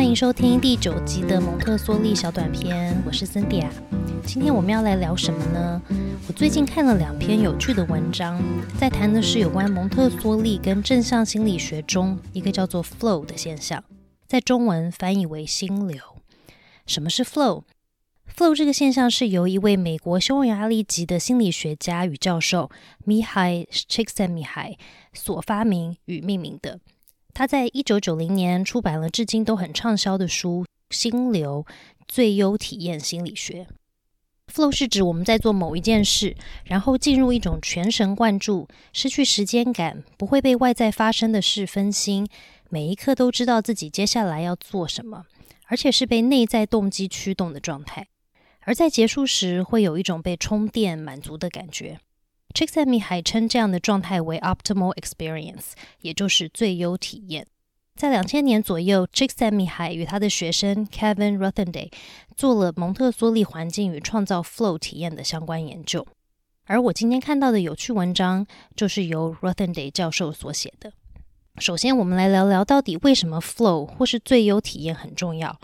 欢迎收听第九集的蒙特梭利小短片，我是森迪亚。今天我们要来聊什么呢？我最近看了两篇有趣的文章，在谈的是有关蒙特梭利跟正向心理学中一个叫做 flow 的现象，在中文翻译为心流。什么是 flow？flow 这个现象是由一位美国匈牙利籍的心理学家与教授 Mihai c h i k s e n m i h a i 所发明与命名的。他在一九九零年出版了至今都很畅销的书《心流最优体验心理学》。Flow 是指我们在做某一件事，然后进入一种全神贯注、失去时间感、不会被外在发生的事分心，每一刻都知道自己接下来要做什么，而且是被内在动机驱动的状态。而在结束时，会有一种被充电、满足的感觉。C h i k s a m i 还称这样的状态为 optimal experience，也就是最优体验。在两千年左右 c h i k s a m i 还与他的学生 Kevin Rothenday 做了蒙特梭利环境与创造 flow 体验的相关研究。而我今天看到的有趣文章，就是由 Rothenday 教授所写的。首先，我们来聊聊到底为什么 flow 或是最优体验很重要。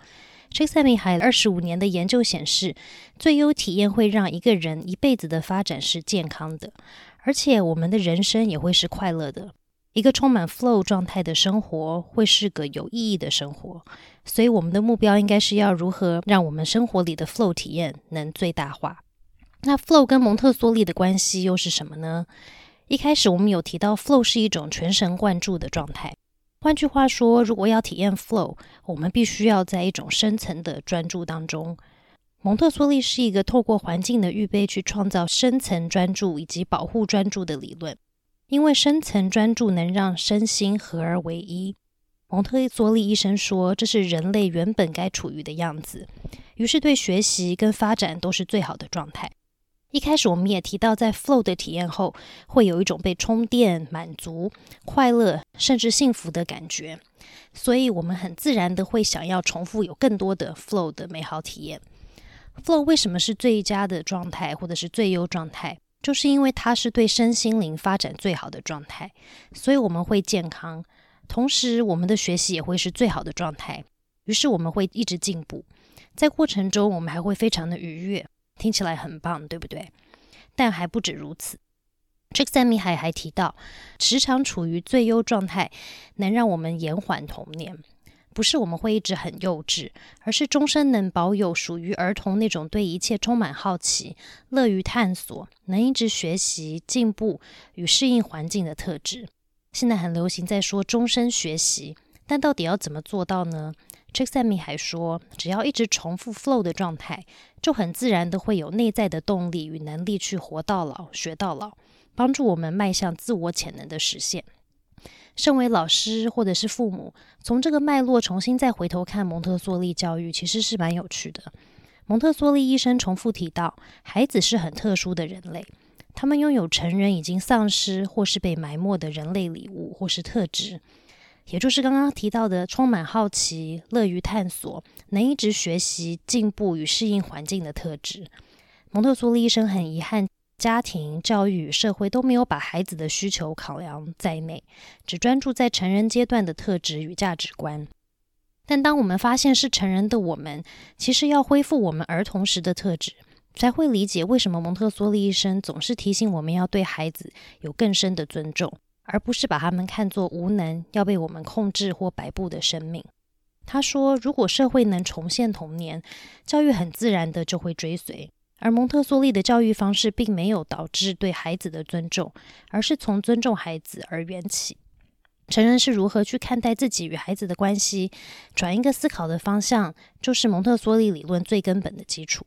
C h i k s a m i 还二十五年的研究显示，最优体验会让一个人一辈子的发展是健康的，而且我们的人生也会是快乐的。一个充满 flow 状态的生活会是个有意义的生活。所以，我们的目标应该是要如何让我们生活里的 flow 体验能最大化。那 flow 跟蒙特梭利的关系又是什么呢？一开始我们有提到，flow 是一种全神贯注的状态。换句话说，如果要体验 flow，我们必须要在一种深层的专注当中。蒙特梭利是一个透过环境的预备去创造深层专注以及保护专注的理论，因为深层专注能让身心合而为一。蒙特梭利医生说，这是人类原本该处于的样子，于是对学习跟发展都是最好的状态。一开始我们也提到，在 flow 的体验后，会有一种被充电、满足、快乐，甚至幸福的感觉。所以，我们很自然的会想要重复有更多的 flow 的美好体验。flow 为什么是最佳的状态，或者是最优状态？就是因为它是对身心灵发展最好的状态。所以我们会健康，同时我们的学习也会是最好的状态。于是我们会一直进步，在过程中我们还会非常的愉悦。听起来很棒，对不对？但还不止如此。c h i k s a m i 还还提到，时常处于最优状态，能让我们延缓童年。不是我们会一直很幼稚，而是终身能保有属于儿童那种对一切充满好奇、乐于探索、能一直学习进步与适应环境的特质。现在很流行在说终身学习，但到底要怎么做到呢？c h i k s a m i 还说，只要一直重复 flow 的状态，就很自然的会有内在的动力与能力去活到老学到老，帮助我们迈向自我潜能的实现。身为老师或者是父母，从这个脉络重新再回头看蒙特梭利教育，其实是蛮有趣的。蒙特梭利医生重复提到，孩子是很特殊的人类，他们拥有成人已经丧失或是被埋没的人类礼物或是特质。也就是刚刚提到的，充满好奇、乐于探索、能一直学习进步与适应环境的特质。蒙特梭利医生很遗憾，家庭教育与社会都没有把孩子的需求考量在内，只专注在成人阶段的特质与价值观。但当我们发现是成人的我们，其实要恢复我们儿童时的特质，才会理解为什么蒙特梭利医生总是提醒我们要对孩子有更深的尊重。而不是把他们看作无能、要被我们控制或摆布的生命。他说：“如果社会能重现童年，教育很自然的就会追随。而蒙特梭利的教育方式并没有导致对孩子的尊重，而是从尊重孩子而缘起。成人是如何去看待自己与孩子的关系，转一个思考的方向，就是蒙特梭利理论最根本的基础。”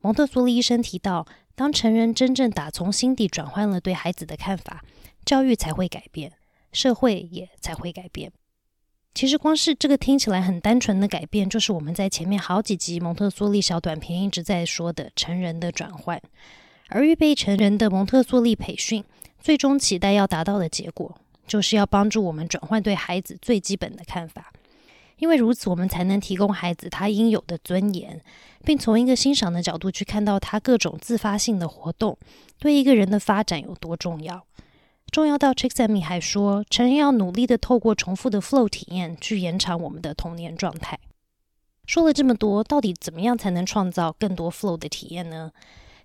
蒙特梭利医生提到，当成人真正打从心底转换了对孩子的看法。教育才会改变，社会也才会改变。其实，光是这个听起来很单纯的改变，就是我们在前面好几集蒙特梭利小短片一直在说的成人的转换。而预备成人的蒙特梭利培训，最终期待要达到的结果，就是要帮助我们转换对孩子最基本的看法。因为如此，我们才能提供孩子他应有的尊严，并从一个欣赏的角度去看到他各种自发性的活动对一个人的发展有多重要。重要到 Chick Sami 还说，成人要努力的透过重复的 flow 体验去延长我们的童年状态。说了这么多，到底怎么样才能创造更多 flow 的体验呢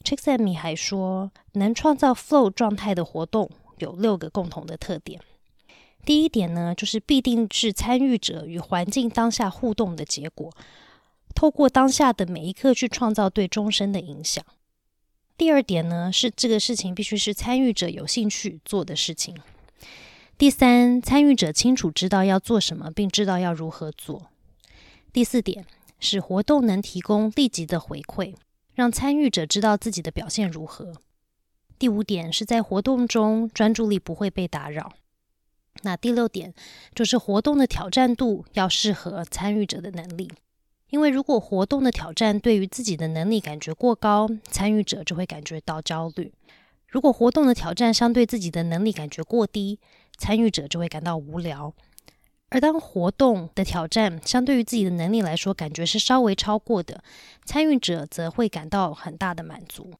？Chick Sami 还说，能创造 flow 状态的活动有六个共同的特点。第一点呢，就是必定是参与者与环境当下互动的结果，透过当下的每一刻去创造对终身的影响。第二点呢，是这个事情必须是参与者有兴趣做的事情。第三，参与者清楚知道要做什么，并知道要如何做。第四点是活动能提供立即的回馈，让参与者知道自己的表现如何。第五点是在活动中专注力不会被打扰。那第六点就是活动的挑战度要适合参与者的能力，因为如果活动的挑战对于自己的能力感觉过高，参与者就会感觉到焦虑；如果活动的挑战相对自己的能力感觉过低，参与者就会感到无聊。而当活动的挑战相对于自己的能力来说，感觉是稍微超过的，参与者则会感到很大的满足。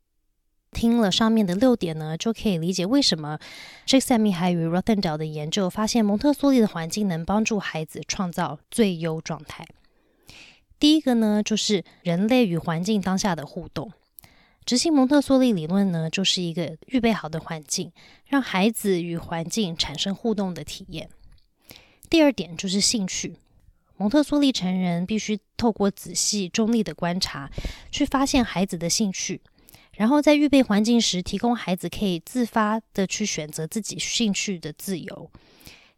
听了上面的六点呢，就可以理解为什么 Jake s a m i 还与 Rothendale 的研究发现蒙特梭利的环境能帮助孩子创造最优状态。第一个呢，就是人类与环境当下的互动。执行蒙特梭利理论呢，就是一个预备好的环境，让孩子与环境产生互动的体验。第二点就是兴趣，蒙特梭利成人必须透过仔细、中立的观察，去发现孩子的兴趣，然后在预备环境时，提供孩子可以自发的去选择自己兴趣的自由。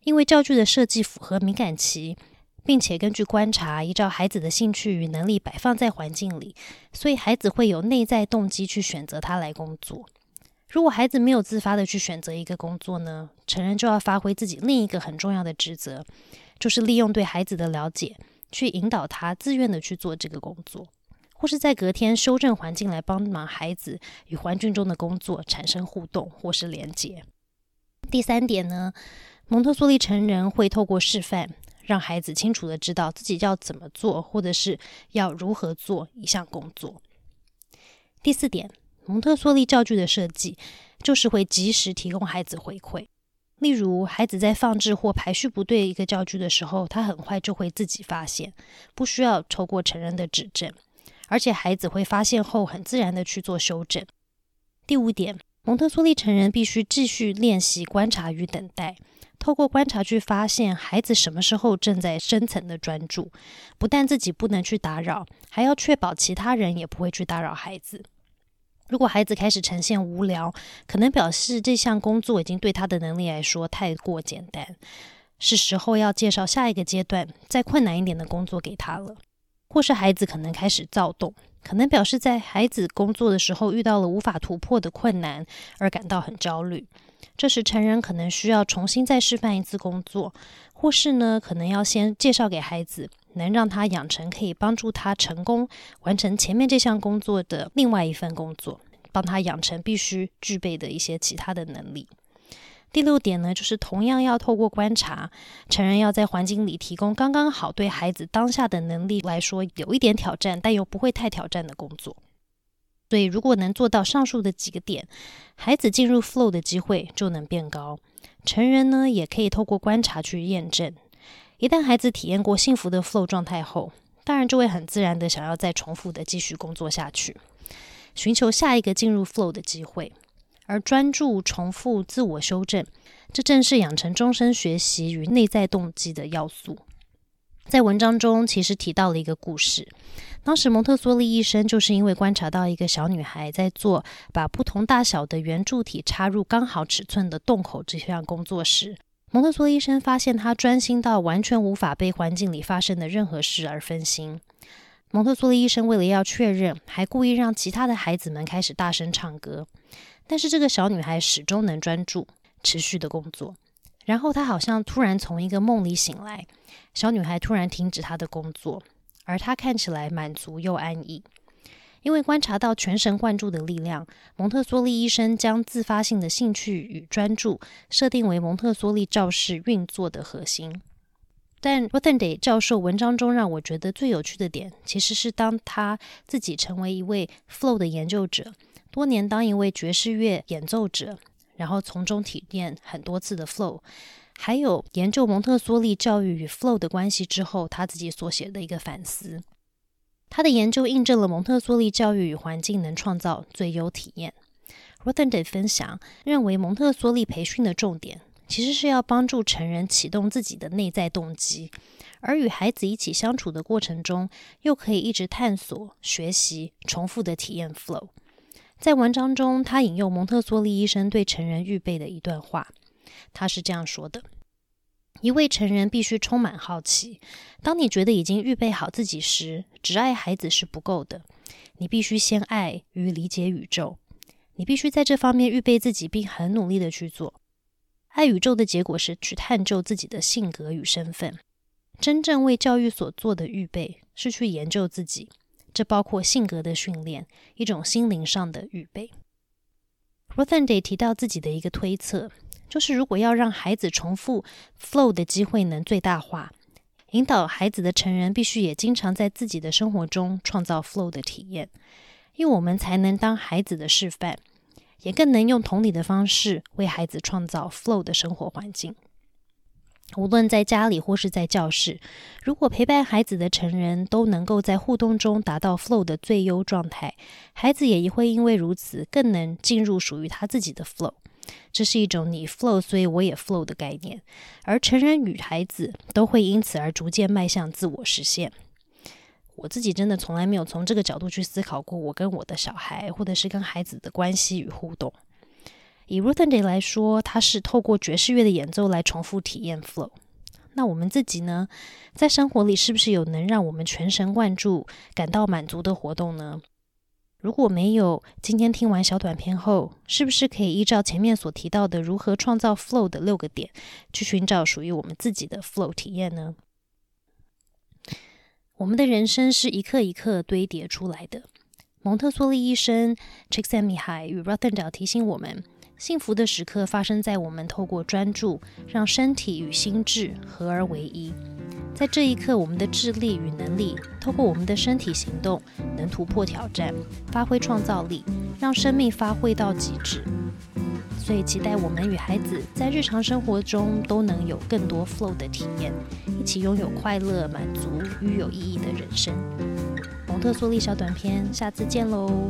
因为教具的设计符合敏感期，并且根据观察，依照孩子的兴趣与能力摆放在环境里，所以孩子会有内在动机去选择他来工作。如果孩子没有自发的去选择一个工作呢，成人就要发挥自己另一个很重要的职责，就是利用对孩子的了解，去引导他自愿的去做这个工作，或是在隔天修正环境来帮忙孩子与环境中的工作产生互动或是连接。第三点呢，蒙特梭利成人会透过示范，让孩子清楚的知道自己要怎么做，或者是要如何做一项工作。第四点。蒙特梭利教具的设计就是会及时提供孩子回馈。例如，孩子在放置或排序不对一个教具的时候，他很快就会自己发现，不需要透过成人的指正，而且孩子会发现后很自然的去做修正。第五点，蒙特梭利成人必须继续练习观察与等待，透过观察去发现孩子什么时候正在深层的专注，不但自己不能去打扰，还要确保其他人也不会去打扰孩子。如果孩子开始呈现无聊，可能表示这项工作已经对他的能力来说太过简单，是时候要介绍下一个阶段再困难一点的工作给他了。或是孩子可能开始躁动，可能表示在孩子工作的时候遇到了无法突破的困难而感到很焦虑。这时成人可能需要重新再示范一次工作，或是呢可能要先介绍给孩子。能让他养成可以帮助他成功完成前面这项工作的另外一份工作，帮他养成必须具备的一些其他的能力。第六点呢，就是同样要透过观察，成人要在环境里提供刚刚好对孩子当下的能力来说有一点挑战，但又不会太挑战的工作。所以，如果能做到上述的几个点，孩子进入 flow 的机会就能变高。成人呢，也可以透过观察去验证。一旦孩子体验过幸福的 flow 状态后，当然就会很自然的想要再重复的继续工作下去，寻求下一个进入 flow 的机会。而专注、重复、自我修正，这正是养成终身学习与内在动机的要素。在文章中，其实提到了一个故事。当时蒙特梭利医生就是因为观察到一个小女孩在做把不同大小的圆柱体插入刚好尺寸的洞口这项工作时。蒙特梭利医生发现，她专心到完全无法被环境里发生的任何事而分心。蒙特梭利医生为了要确认，还故意让其他的孩子们开始大声唱歌，但是这个小女孩始终能专注、持续的工作。然后她好像突然从一个梦里醒来，小女孩突然停止她的工作，而他看起来满足又安逸。因为观察到全神贯注的力量，蒙特梭利医生将自发性的兴趣与专注设定为蒙特梭利教室运作的核心。但 r o t h e n d 教授文章中让我觉得最有趣的点，其实是当他自己成为一位 Flow 的研究者，多年当一位爵士乐演奏者，然后从中体验很多次的 Flow，还有研究蒙特梭利教育与 Flow 的关系之后，他自己所写的一个反思。他的研究印证了蒙特梭利教育与环境能创造最优体验。r o t h e n d 分享认为，蒙特梭利培训的重点其实是要帮助成人启动自己的内在动机，而与孩子一起相处的过程中，又可以一直探索、学习、重复的体验 flow。在文章中，他引用蒙特梭利医生对成人预备的一段话，他是这样说的。一位成人必须充满好奇。当你觉得已经预备好自己时，只爱孩子是不够的。你必须先爱与理解宇宙。你必须在这方面预备自己，并很努力的去做。爱宇宙的结果是去探究自己的性格与身份。真正为教育所做的预备是去研究自己，这包括性格的训练，一种心灵上的预备。Rothendy 提到自己的一个推测。就是如果要让孩子重复 flow 的机会能最大化，引导孩子的成人必须也经常在自己的生活中创造 flow 的体验，因为我们才能当孩子的示范，也更能用同理的方式为孩子创造 flow 的生活环境。无论在家里或是在教室，如果陪伴孩子的成人都能够在互动中达到 flow 的最优状态，孩子也会因为如此更能进入属于他自己的 flow。这是一种你 flow，所以我也 flow 的概念，而成人与孩子都会因此而逐渐迈向自我实现。我自己真的从来没有从这个角度去思考过，我跟我的小孩或者是跟孩子的关系与互动。以 Ruthenday 来说，他是透过爵士乐的演奏来重复体验 flow。那我们自己呢，在生活里是不是有能让我们全神贯注、感到满足的活动呢？如果没有，今天听完小短片后，是不是可以依照前面所提到的如何创造 flow 的六个点，去寻找属于我们自己的 flow 体验呢？我们的人生是一刻一刻堆叠出来的。蒙特梭利医生 c h i c k s a m i h a i 与 Ruthendal 提醒我们。幸福的时刻发生在我们透过专注，让身体与心智合而为一。在这一刻，我们的智力与能力透过我们的身体行动，能突破挑战，发挥创造力，让生命发挥到极致。所以，期待我们与孩子在日常生活中都能有更多 flow 的体验，一起拥有快乐、满足与有意义的人生。蒙特梭利小短片，下次见喽！